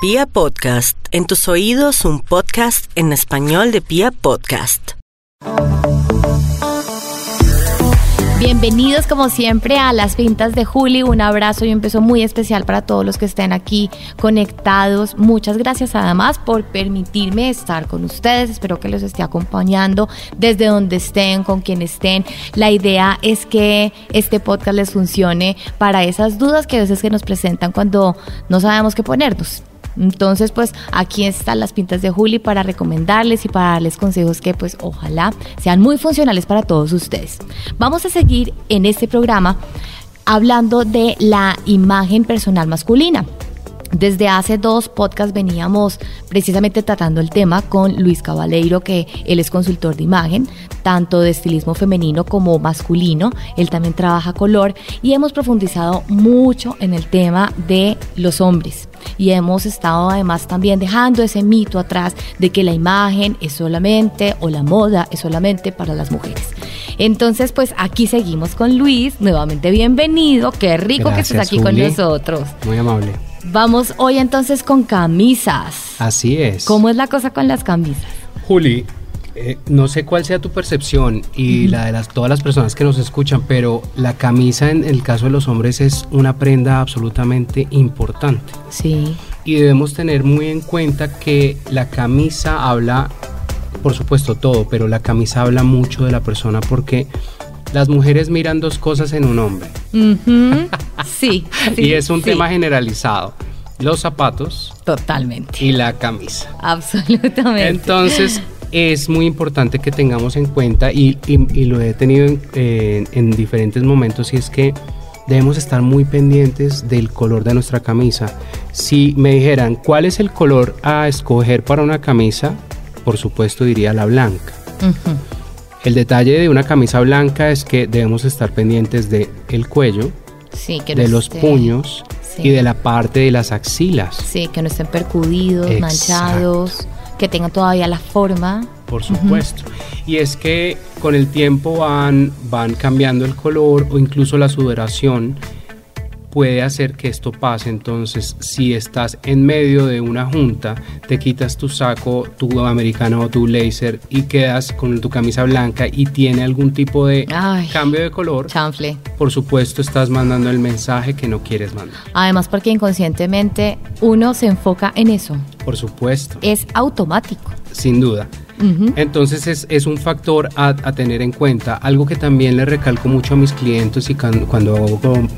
Pia Podcast, en tus oídos un podcast en español de Pia Podcast. Bienvenidos como siempre a las pintas de Juli. Un abrazo y un beso muy especial para todos los que estén aquí conectados. Muchas gracias además por permitirme estar con ustedes. Espero que los esté acompañando desde donde estén, con quien estén. La idea es que este podcast les funcione para esas dudas que a veces que nos presentan cuando no sabemos qué ponernos. Entonces, pues aquí están las pintas de Juli para recomendarles y para darles consejos que pues ojalá sean muy funcionales para todos ustedes. Vamos a seguir en este programa hablando de la imagen personal masculina. Desde hace dos podcasts veníamos precisamente tratando el tema con Luis Cabaleiro, que él es consultor de imagen, tanto de estilismo femenino como masculino. Él también trabaja color y hemos profundizado mucho en el tema de los hombres. Y hemos estado además también dejando ese mito atrás de que la imagen es solamente o la moda es solamente para las mujeres. Entonces, pues aquí seguimos con Luis. Nuevamente bienvenido. Qué rico que estés aquí con nosotros. Muy amable. Vamos hoy entonces con camisas. Así es. ¿Cómo es la cosa con las camisas? Juli, eh, no sé cuál sea tu percepción y la de las, todas las personas que nos escuchan, pero la camisa en el caso de los hombres es una prenda absolutamente importante. Sí. Y debemos tener muy en cuenta que la camisa habla, por supuesto todo, pero la camisa habla mucho de la persona porque las mujeres miran dos cosas en un hombre. sí, Y es un tema generalizado. Los zapatos. Totalmente. Y la camisa. Absolutamente. Entonces, es muy importante que tengamos en cuenta, y, lo he tenido en, diferentes momentos, y es que debemos estar muy pendientes del color de nuestra camisa. Si me dijeran cuál es el color a escoger para una camisa, por supuesto diría la blanca. El detalle de una camisa blanca es que debemos estar pendientes de el cuello, de los puños y de la parte de las axilas. Sí, que no estén percudidos, manchados, que tengan todavía la forma. Por supuesto. Y es que con el tiempo van, van cambiando el color o incluso la sudoración puede hacer que esto pase. Entonces, si estás en medio de una junta, te quitas tu saco, tu americano o tu blazer y quedas con tu camisa blanca y tiene algún tipo de cambio de color. Chanfle. Por supuesto, estás mandando el mensaje que no quieres mandar. Además, porque inconscientemente uno se enfoca en eso. Por supuesto. Es automático. Sin duda. Entonces es, un factor a, tener en cuenta. Algo que también le recalco mucho a mis clientes y cuando, hago eh,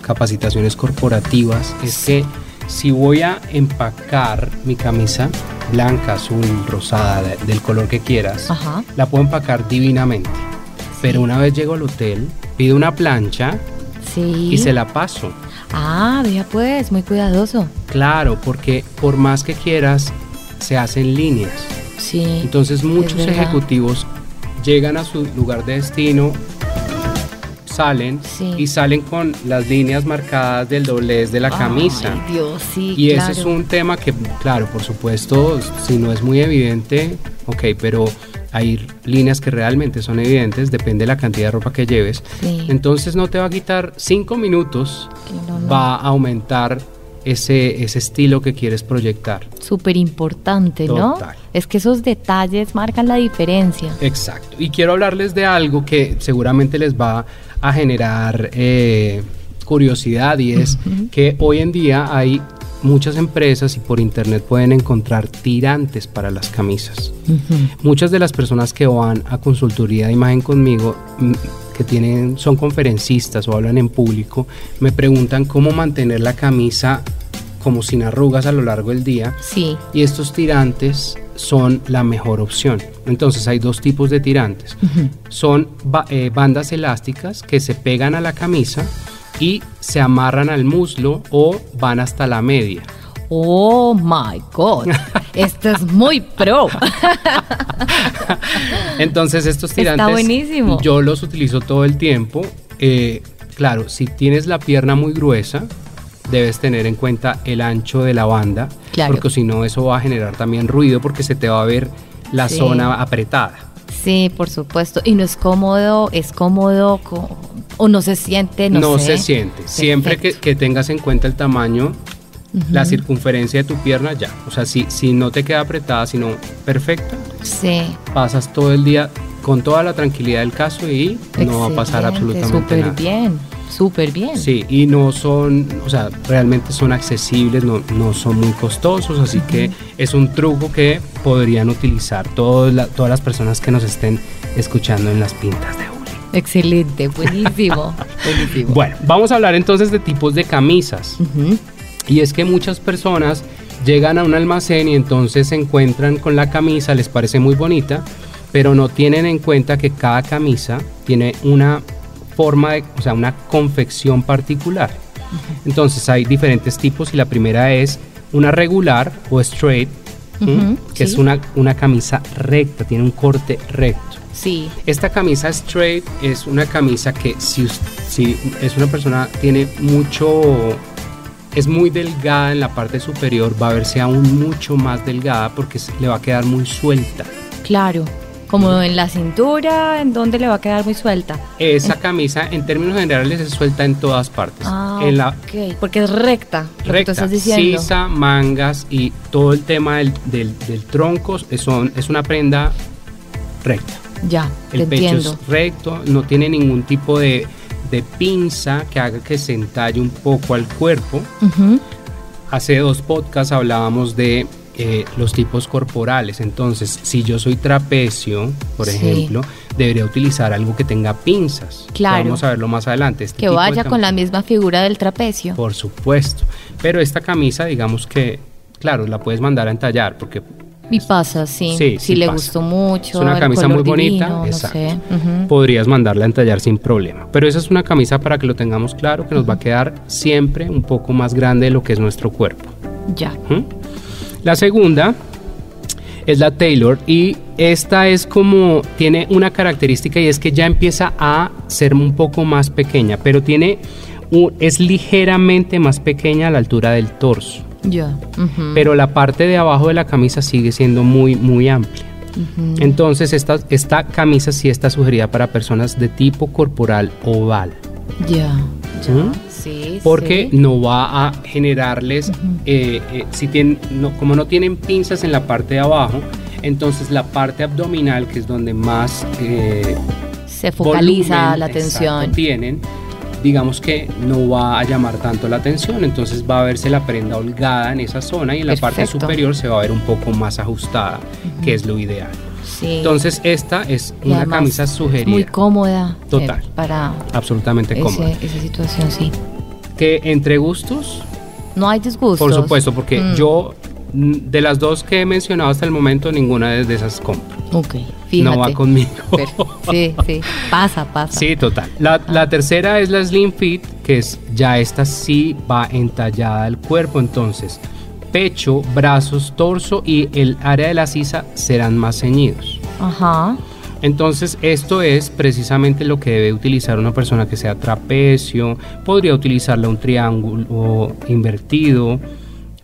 capacitaciones corporativas es que si voy a empacar mi camisa blanca, azul, rosada, del color que quieras, la puedo empacar divinamente. Pero una vez llego al hotel, pido una plancha y se la paso. Ah, vea pues, muy cuidadoso. Claro, porque por más que quieras, se hacen líneas. Sí. Entonces muchos ejecutivos llegan a su lugar de destino, salen y salen con las líneas marcadas del doblez de la camisa. Dios, sí, y ese es un tema que, claro, por supuesto, si no es muy evidente, ok, pero hay líneas que realmente son evidentes, depende de la cantidad de ropa que lleves. Entonces no te va a quitar cinco minutos, va a aumentar ese, ese estilo que quieres proyectar. Súper importante, ¿no? Es que esos detalles marcan la diferencia. Exacto. Y quiero hablarles de algo que seguramente les va a generar eh, curiosidad y es que hoy en día hay muchas empresas y por internet pueden encontrar tirantes para las camisas. Muchas de las personas que van a consultoría de imagen conmigo mm, que tienen son conferencistas o hablan en público, me preguntan cómo mantener la camisa como sin arrugas a lo largo del día. Sí. Y estos tirantes son la mejor opción. Entonces hay dos tipos de tirantes. Son eh, bandas elásticas que se pegan a la camisa y se amarran al muslo o van hasta la media. Oh my God, esto es muy pro. Entonces estos tirantes Está buenísimo. yo los utilizo todo el tiempo. Eh, claro, si tienes la pierna muy gruesa, debes tener en cuenta el ancho de la banda, porque si no eso va a generar también ruido porque se te va a ver la zona apretada. Sí, por supuesto. Y no es cómodo, es cómodo o no se siente, no, no se siente. Siempre que, tengas en cuenta el tamaño la circunferencia de tu pierna ya. O sea, si, si no te queda apretada, sino perfecta, Sí. pasas todo el día con toda la tranquilidad del caso y no va a pasar absolutamente Súper nada. bien, súper bien. Sí, y no son, o sea, realmente son accesibles, no, no son muy costosos, así que es un truco que podrían utilizar todas la- todas las personas que nos estén escuchando en las pintas de Uli. Excelente, buenísimo. buenísimo. Bueno, vamos a hablar entonces de tipos de camisas. Y es que muchas personas llegan a un almacén y entonces se encuentran con la camisa, les parece muy bonita, pero no tienen en cuenta que cada camisa tiene una forma, de, o sea, una confección particular. Entonces hay diferentes tipos y la primera es una regular o straight, que es una, una camisa recta, tiene un corte recto. Sí. Esta camisa straight es una camisa que si, si es una persona tiene mucho es muy delgada en la parte superior, va a verse aún mucho más delgada porque le va a quedar muy suelta. Claro. Como en la cintura, en donde le va a quedar muy suelta. Esa camisa en términos generales es suelta en todas partes. Ah, en la ok. Porque es recta. Recta, estás diciendo. sisa, mangas y todo el tema del, del, del tronco es, son- es una prenda recta. Ya, El te pecho entiendo. es recto, no tiene ningún tipo de, de pinza que haga que se entalle un poco al cuerpo. Hace dos podcasts hablábamos de eh, los tipos corporales. Entonces, si yo soy trapecio, por Sí. ejemplo, debería utilizar algo que tenga pinzas. Claro. Vamos a verlo más adelante. Este Que tipo vaya con la misma figura del trapecio. Por supuesto. Pero esta camisa, digamos que, claro, la puedes mandar a entallar porque Y pasa, sí. Sí, si sí le pasa. gustó mucho. Es una camisa muy bonita, no exacto. sé. Podrías mandarla a entallar sin problema. Pero esa es una camisa para que lo tengamos claro, que nos va a quedar siempre un poco más grande de lo que es nuestro cuerpo. Ya. ¿Mm? La segunda es la Taylor y esta es como tiene una característica y es que ya empieza a ser un poco más pequeña, pero tiene un- es ligeramente más pequeña a la altura del torso, Ya. Pero la parte de abajo de la camisa sigue siendo muy muy amplia. Entonces esta, esta camisa sí está sugerida para personas de tipo corporal oval. Ya. Ya. ¿Mm? Sí. porque sí. no va a generarles, eh, eh, si tienen, no, como no tienen pinzas en la parte de abajo, entonces la parte abdominal, que es donde más eh, Se focaliza volumen, la exacto, atención. tienen, digamos que no va a llamar tanto la atención, entonces va a verse la prenda holgada en esa zona y en la parte superior se va a ver un poco más ajustada, que es lo ideal. Sí. Entonces esta es Y una camisa sugerida, Muy cómoda. eh, Total. para absolutamente ese- cómoda. esa situación, sí. Que entre gustos No hay disgustos. Por supuesto, porque Mm. yo de las dos que he mencionado hasta el momento, ninguna de esas compro. Ok, fíjate. No va conmigo. Sí, sí. Pasa, pasa. Sí, total. La, la tercera es la Slim Fit, que es ya esta sí va entallada al cuerpo, entonces pecho, brazos, torso y el área de la sisa serán más ceñidos. Ajá. Entonces esto es precisamente lo que debe utilizar una persona que sea trapecio, podría utilizarla un triángulo invertido,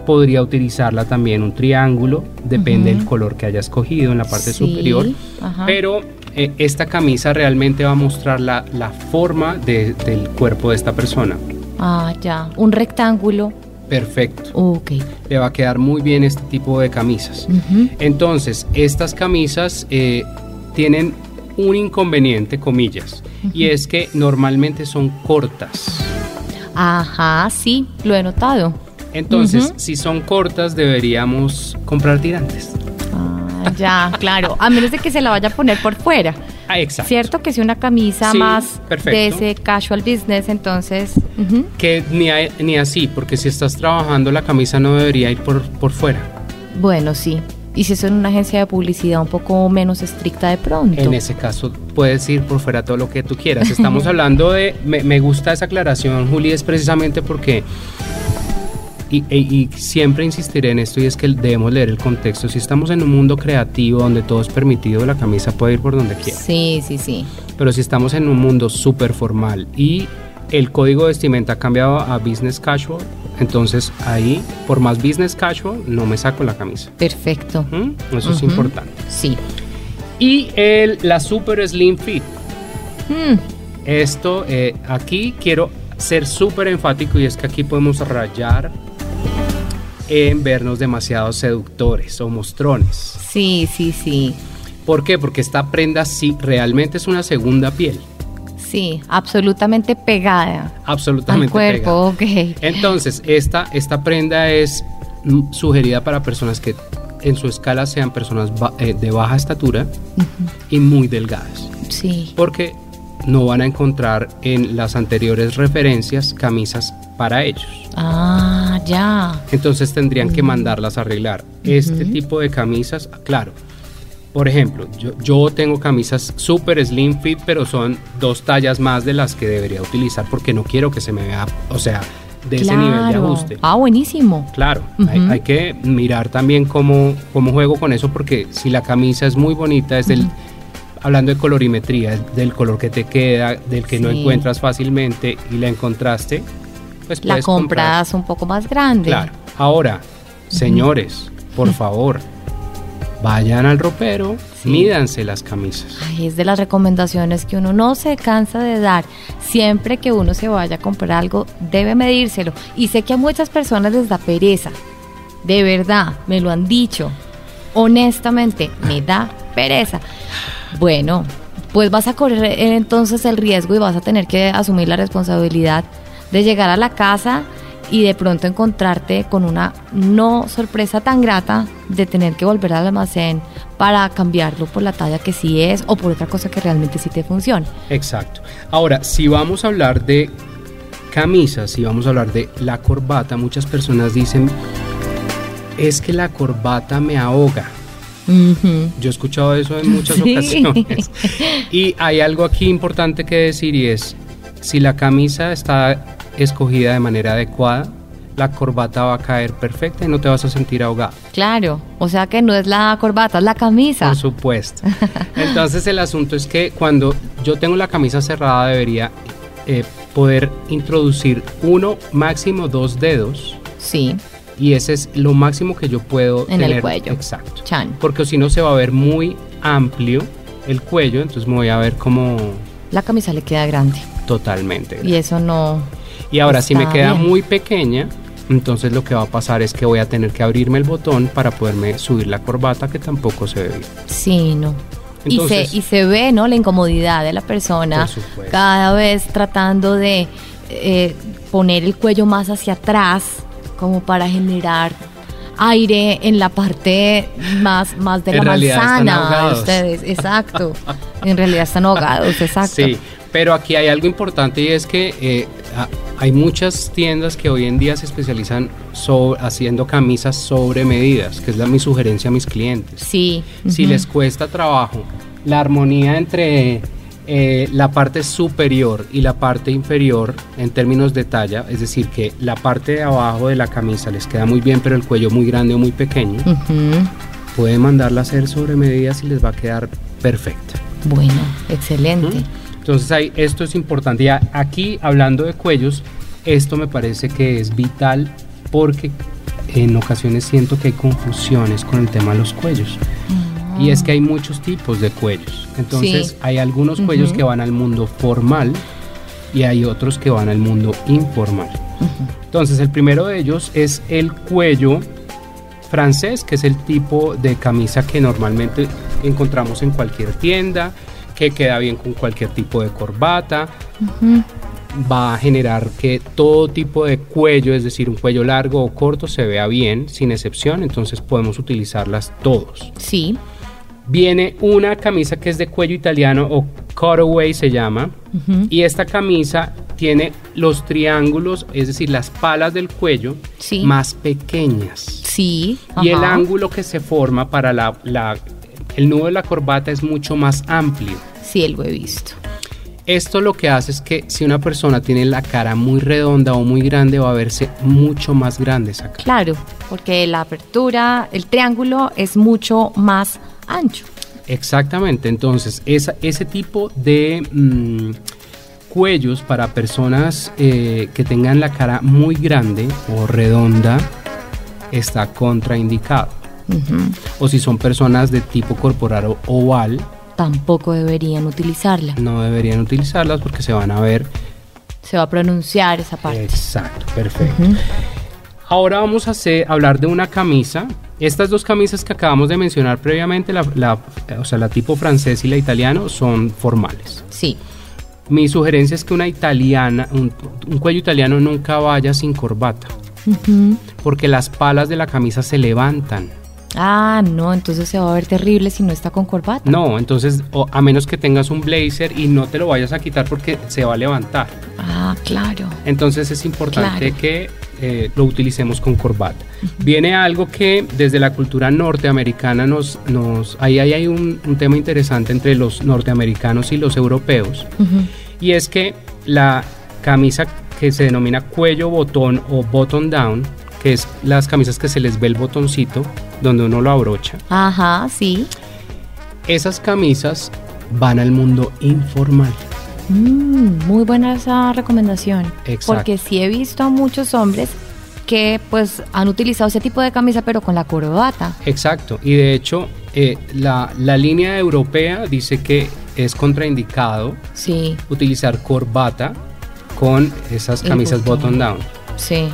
podría utilizarla también un triángulo, depende del color que haya escogido en la parte Sí, superior, ajá. pero eh, esta camisa realmente va a mostrar la, la forma de- del cuerpo de esta persona. Ah, ya. Un rectángulo. Perfecto, Ok. le va a quedar muy bien este tipo de camisas. Entonces, estas camisas eh, tienen un inconveniente, comillas, y es que normalmente son cortas. Ajá, sí, lo he notado. Entonces, si son cortas, deberíamos comprar tirantes. Ah, ya, claro. A menos de que se la vaya a poner por fuera. Ah, exacto. Cierto que si una camisa Sí, más perfecto. de ese casual business, entonces. Que ni, a- ni así, porque si estás trabajando, la camisa no debería ir por, por fuera. Bueno, sí. Y si es en una agencia de publicidad un poco menos estricta de pronto. En ese caso, puedes ir por fuera todo lo que tú quieras. Estamos hablando de. Me, me gusta esa aclaración, Juli, es precisamente porque. Y, y- y siempre insistiré en esto y es que debemos leer el contexto. Si estamos en un mundo creativo donde todo es permitido, la camisa puede ir por donde quiera. Sí, sí, sí. Pero si estamos en un mundo súper formal y el código de vestimenta ha cambiado a business casual, entonces ahí, por más business casual, no me saco la camisa. Perfecto. ¿Mm? Eso es importante. Sí. Y el, la super slim fit. Mm, Esto, eh, aquí quiero ser súper enfático y es que aquí podemos rayar en vernos demasiado seductores o mostrones. Sí, sí, sí. ¿Por qué? Porque esta prenda sí realmente es una segunda piel. Sí, absolutamente pegada. Absolutamente al cuerpo, pegada. ok. Entonces, esta, esta prenda es mm, sugerida para personas que en su escala sean personas eh, de baja estatura y muy delgadas. Sí. Porque no van a encontrar en las anteriores referencias camisas para ellos. Ah, ya. Entonces tendrían que mandarlas a arreglar. Este tipo de camisas, claro. Por ejemplo, yo, yo tengo camisas super slim fit, pero son dos tallas más de las que debería utilizar porque no quiero que se me vea, o sea, de ese nivel de Claro. ajuste. Ah, buenísimo. Claro, hay, que mirar también cómo, cómo juego con eso porque si la camisa es muy bonita, es del, hablando de colorimetría, del color que te queda, del que no encuentras fácilmente y la encontraste, pues La comprar. compras un poco más grande. Claro. Ahora, señores, por favor, vayan al ropero, Sí. mídanse las camisas. Ay, es de las recomendaciones que uno no se cansa de dar. Siempre que uno se vaya a comprar algo, debe medírselo. Y sé que a muchas personas les da pereza. De verdad, me lo han dicho. Honestamente, me da pereza. Bueno, pues vas a correr entonces el riesgo y vas a tener que asumir la responsabilidad de llegar a la casa y de pronto encontrarte con una no sorpresa tan grata de tener que volver al almacén para cambiarlo por la talla que sí es o por otra cosa que realmente sí te funcione. Exacto. Ahora, si vamos a hablar de camisas, si vamos a hablar de la corbata, muchas personas dicen, es que la corbata me ahoga. Yo he escuchado eso en muchas Sí. ocasiones. Y hay algo aquí importante que decir y es, si la camisa está escogida de manera adecuada, la corbata va a caer perfecta y no te vas a sentir ahogado. Claro, o sea que no es la corbata, es la camisa. Por supuesto. Entonces el asunto es que cuando yo tengo la camisa cerrada debería eh, poder introducir uno, máximo dos dedos Sí, y ese es lo máximo que yo puedo En el cuello. Exacto. chan. Porque si no se va a ver muy amplio el cuello, entonces me voy a ver como La camisa le queda grande totalmente. y eso no... Y ahora si me está queda bien. muy pequeña, entonces lo que va a pasar es que voy a tener que abrirme el botón para poderme subir la corbata que tampoco se ve bien. Sí, no. Entonces- y, se, y se ve, ¿no? La incomodidad de la persona Por supuesto. cada vez tratando de eh, poner el cuello más hacia atrás, como para generar aire en la parte más, más de En la manzana de ustedes. Exacto. en realidad están ahogados, exacto. Sí, pero aquí hay algo importante y es que eh, a- hay muchas tiendas que hoy en día se especializan sobre, haciendo camisas sobre medidas, que es la, mi sugerencia a mis clientes. Sí. Si les cuesta trabajo la armonía entre eh, la parte superior y la parte inferior en términos de talla, es decir, que la parte de abajo de la camisa les queda muy bien, pero el cuello muy grande o muy pequeño, Ujú. pueden mandarla a hacer sobre medidas y les va a quedar perfecta. Bueno, excelente. Entonces ahí, esto es importante. Ya aquí hablando de cuellos, esto me parece que es vital porque en ocasiones siento que hay confusiones con el tema de los cuellos. Y es que hay muchos tipos de cuellos. Entonces Sí. hay algunos cuellos que van al mundo formal y hay otros que van al mundo informal. Entonces el primero de ellos es el cuello francés, que es el tipo de camisa que normalmente encontramos en cualquier tienda, que queda bien con cualquier tipo de corbata, va a generar que todo tipo de cuello, es decir, un cuello largo o corto, se vea bien, sin excepción, entonces podemos utilizarlas todos. Sí. Viene una camisa que es de cuello italiano o cutaway se llama, y esta camisa tiene los triángulos, es decir, las palas del cuello Sí. más pequeñas. Sí. Y el ángulo que se forma para la, la- el nudo de la corbata es mucho más amplio. Sí, lo he visto. Esto lo que hace es que si una persona tiene la cara muy redonda o muy grande va a verse mucho más grande esa cara. Claro, porque la apertura, el triángulo es mucho más ancho. Exactamente, entonces esa, ese tipo de mm, cuellos para personas eh, que tengan la cara muy grande o redonda está contraindicado. O si son personas de tipo corporal oval, Tampoco deberían utilizarla. no deberían utilizarlas porque se van a ver Se va a pronunciar esa parte. exacto, perfecto. Ahora vamos a hacer, hablar de una camisa. Estas dos camisas que acabamos de mencionar previamente, la, la- o sea, la tipo francés y la italiano, son formales. Sí. Mi sugerencia es que una italiana, un, un cuello italiano nunca vaya sin corbata, porque las palas de la camisa se levantan. Ah, no, entonces se va a ver terrible si no está con corbata. No, entonces, o a menos que tengas un blazer y no te lo vayas a quitar porque se va a levantar. Ah, claro. Entonces es importante Claro. que eh, lo utilicemos con corbata. Viene algo que desde la cultura norteamericana nos... nos ahí, ahí hay un, un tema interesante entre los norteamericanos y los europeos. Y es que la camisa que se denomina cuello botón o button down, que es las camisas que se les ve el botoncito donde uno lo abrocha, Ajá, sí. esas camisas van al mundo informal. Mm, muy buena esa recomendación. Exacto. Porque sí he visto a muchos hombres que pues han utilizado ese tipo de camisa pero con la corbata. Exacto, y de hecho eh, la, la línea europea dice que es contraindicado Sí, utilizar corbata con esas camisas button down. sí.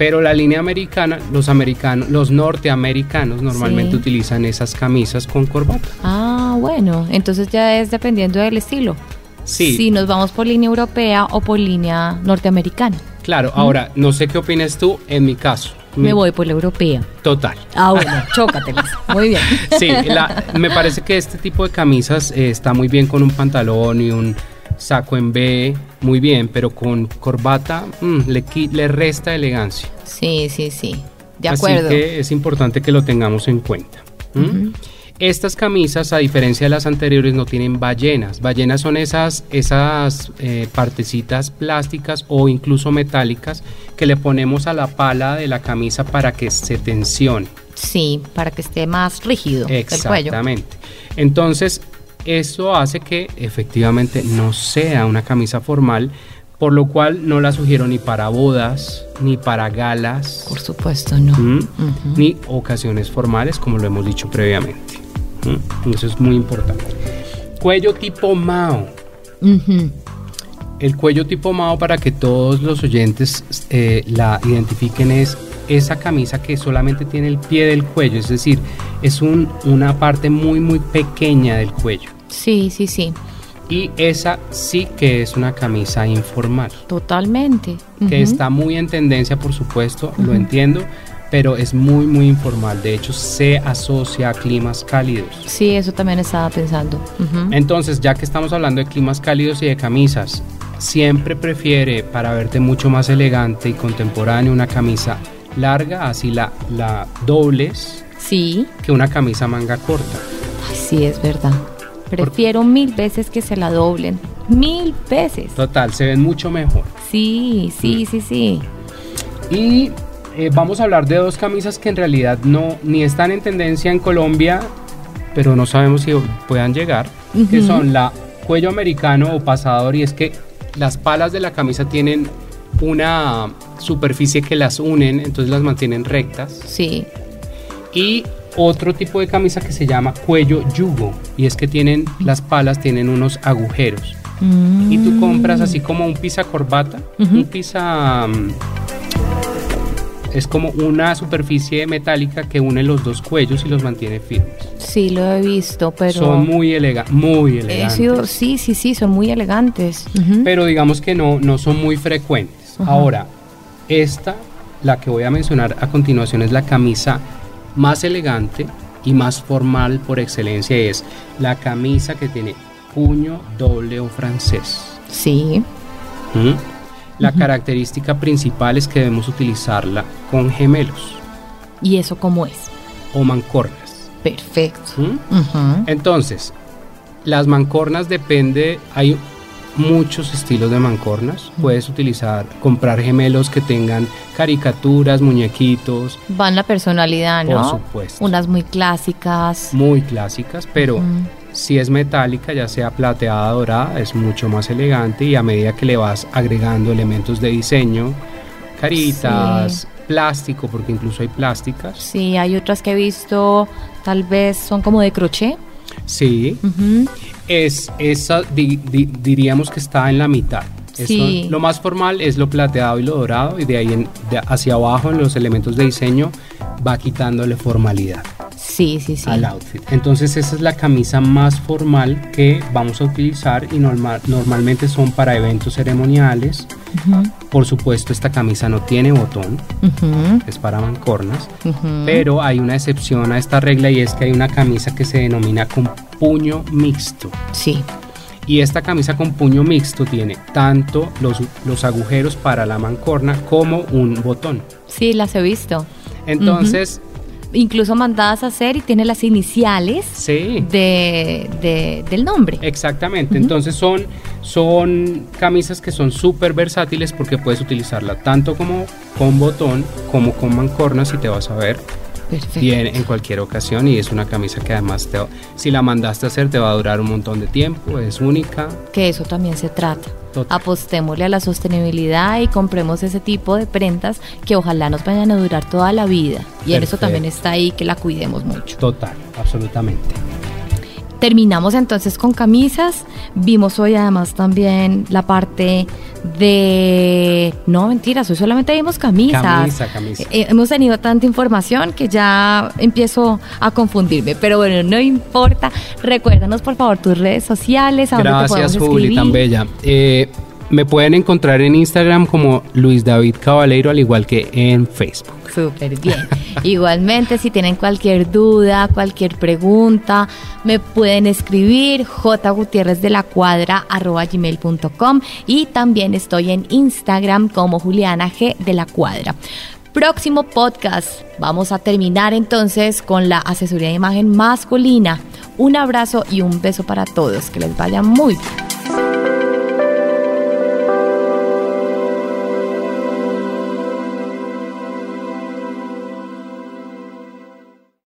Pero la línea americana, los americanos, los norteamericanos normalmente Sí. utilizan esas camisas con corbata. Ah, bueno, entonces ya es dependiendo del estilo. Sí, Si nos vamos por línea europea o por línea norteamericana. claro. Ahora, no sé qué opinas tú, en mi caso. Me mi- voy por la europea. Total. Ah, bueno, chócateles. Muy bien. Sí, la- me parece que este tipo de camisas eh, está muy bien con un pantalón y un saco en B, muy bien, pero con corbata mm, le, le resta elegancia. Sí, sí, sí. De Así acuerdo. que es importante que lo tengamos en cuenta. Estas camisas, a diferencia de las anteriores, no tienen ballenas. Ballenas son esas, esas eh, partecitas plásticas o incluso metálicas que le ponemos a la pala de la camisa para que se tensione. Sí, para que esté más rígido el cuello. Exactamente. Entonces, eso hace que efectivamente no sea una camisa formal, por lo cual no la sugiero ni para bodas, ni para galas, Por supuesto, no. ¿m? Ujú. ni ocasiones formales, como lo hemos dicho previamente. ¿m? Eso es muy importante. Cuello tipo Mao. El cuello tipo Mao, para que todos los oyentes eh, la identifiquen, es esa camisa que solamente tiene el pie del cuello, es decir, es un- una parte muy, muy pequeña del cuello. Sí, sí, sí. Y esa sí que es una camisa informal, Totalmente. que está muy en tendencia, por supuesto, lo entiendo, pero es muy, muy informal. De hecho, se asocia a climas cálidos. Sí, eso también estaba pensando. Entonces, ya que estamos hablando de climas cálidos y de camisas, siempre prefiere para verte mucho más elegante y contemporáneo una camisa larga, así la, la dobles, Sí, que una camisa manga corta. Ay, sí, es verdad. Prefiero mil veces que se la doblen. Mil veces. Total, se ven mucho mejor. Sí, sí, sí, sí. Y eh, vamos a hablar de dos camisas que en realidad no ni están en tendencia en Colombia, pero no sabemos si puedan llegar, que son la cuello americano o pasador y es que las palas de la camisa tienen una superficie que las unen, entonces las mantienen rectas. Sí. Y otro tipo de camisa que se llama cuello yugo y es que tienen las palas tienen unos agujeros. Y tú compras así como un pisa corbata, un pisa mm, es como una superficie metálica que une los dos cuellos y los mantiene firmes. Sí, lo he visto, pero. Son muy elega muy elegantes. sido- sí, sí, sí, son muy elegantes. Pero digamos que no, no son muy frecuentes. Ahora, esta, la que voy a mencionar a continuación, es la camisa más elegante y más formal por excelencia. Es la camisa que tiene puño doble o francés. Sí. ¿Mm? La característica principal es que debemos utilizarla con gemelos ¿Y eso cómo es? o mancornas. Perfecto. ¿Mm? Entonces, las mancornas depende, hay muchos estilos de mancornas. Puedes utilizar, comprar gemelos que tengan caricaturas, muñequitos, Van la personalidad, por ¿no? supuesto. Unas muy clásicas. Muy clásicas, pero si es metálica, ya sea plateada, dorada, es mucho más elegante y a medida que le vas agregando elementos de diseño, caritas, plástico, porque incluso hay plásticas. Sí, hay otras que he visto, tal vez son como de crochet. Sí, Ujú. Es esa di- di- diríamos que está en la mitad. Sí. lo más formal es lo plateado y lo dorado y de ahí en- de hacia abajo en los elementos de diseño va quitándole formalidad Sí, sí, sí. al outfit. Entonces esa es la camisa más formal que vamos a utilizar y normal, normalmente son para eventos ceremoniales. Por supuesto esta camisa no tiene botón, es para mancornas. Pero hay una excepción a esta regla y es que hay una camisa que se denomina con puño mixto. Sí. Y esta camisa con puño mixto tiene tanto los, los agujeros para la mancorna como un botón. Sí, las he visto. Entonces, Incluso mandadas a hacer y tiene las iniciales sí, de, de- del nombre. exactamente. Entonces son, son camisas que son súper versátiles porque puedes utilizarla tanto como con botón como con mancornas y te vas a ver Perfecto. bien en cualquier ocasión y es una camisa que además te, si la mandaste a hacer te va a durar un montón de tiempo, es única. Que eso también se trata. Total. Apostémosle a la sostenibilidad y compremos ese tipo de prendas que ojalá nos vayan a durar toda la vida. Y en eso también está ahí que la cuidemos mucho. Total, absolutamente. Terminamos entonces con camisas. Vimos hoy además también la parte de... No, mentiras, hoy solamente vimos camisas. Camisa, camisa. Eh, hemos tenido tanta información que ya empiezo a confundirme, pero bueno, no importa. Recuérdanos por favor tus redes sociales, a Gracias, Juli, tan bella. Eh, me pueden encontrar en Instagram como Luis David Cabaleiro, al igual que en Facebook. Súper bien. Igualmente, si tienen cualquier duda, cualquier pregunta, me pueden escribir jgutierrez de la cuadra y también estoy en Instagram como Juliana G de la cuadra. Próximo podcast. Vamos a terminar entonces con la asesoría de imagen masculina. Un abrazo y un beso para todos. Que les vaya muy bien.